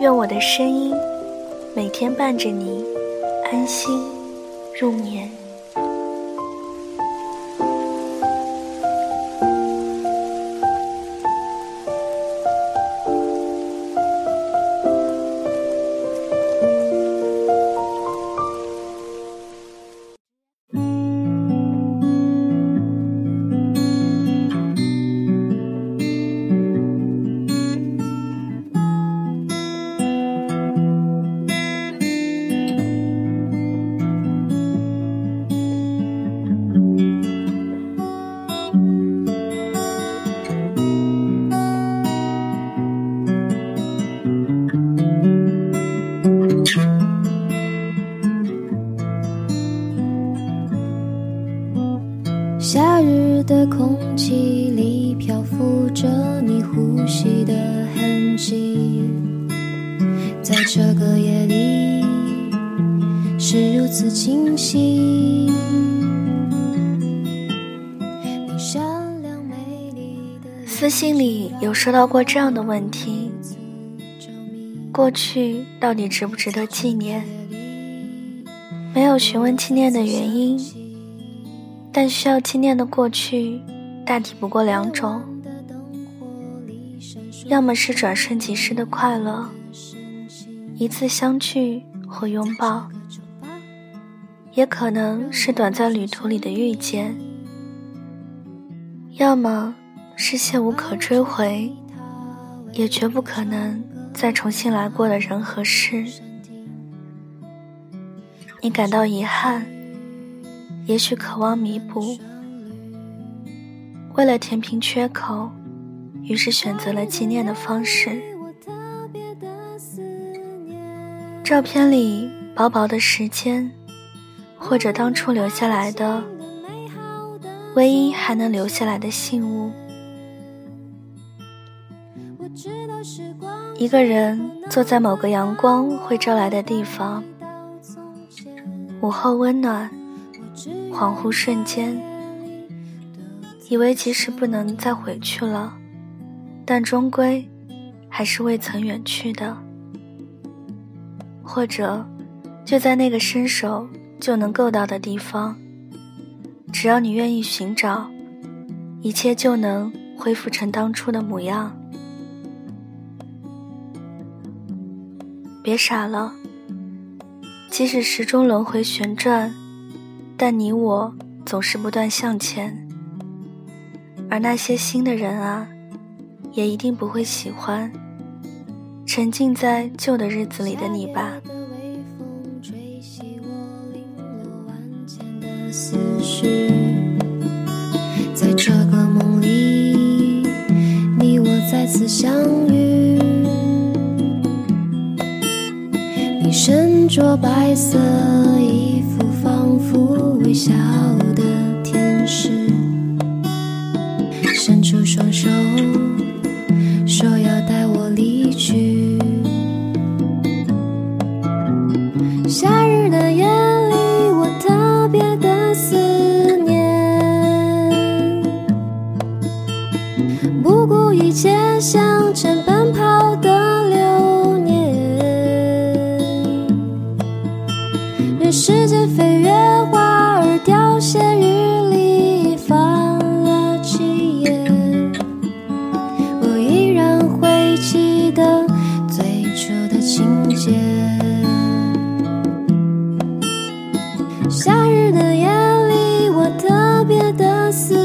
愿我的声音每天伴着你安心入眠。夏日的空气里漂浮着你呼吸的痕迹，在这个夜里是如此清晰。私信里有收到过这样的问题：过去到底值不值得纪念？没有询问纪念的原因。但需要纪念的过去，大体不过两种：要么是转瞬即逝的快乐，一次相聚或拥抱；也可能是短暂旅途里的遇见；要么是些无可追回，也绝不可能再重新来过的人和事。你感到遗憾。也许渴望弥补，为了填平缺口，于是选择了纪念的方式。照片里薄薄的时间，或者当初留下来的唯一还能留下来的信物。一个人坐在某个阳光会照来的地方，午后温暖。恍惚瞬间，以为即使不能再回去了，但终归还是未曾远去的。或者，就在那个伸手就能够到的地方，只要你愿意寻找，一切就能恢复成当初的模样。别傻了，即使时钟轮回旋转。但你我总是不断向前，而那些新的人啊，也一定不会喜欢沉浸在旧的日子里的你吧。在这个梦里，你我再次相遇，你身着白色衣。微笑的天使，伸出双手，说要带我离去。夏日的夜里我特别的思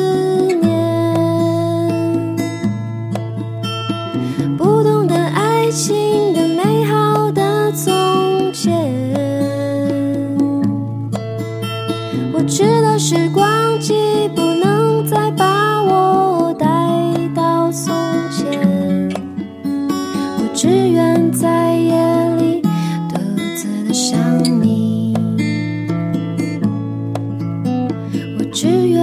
只有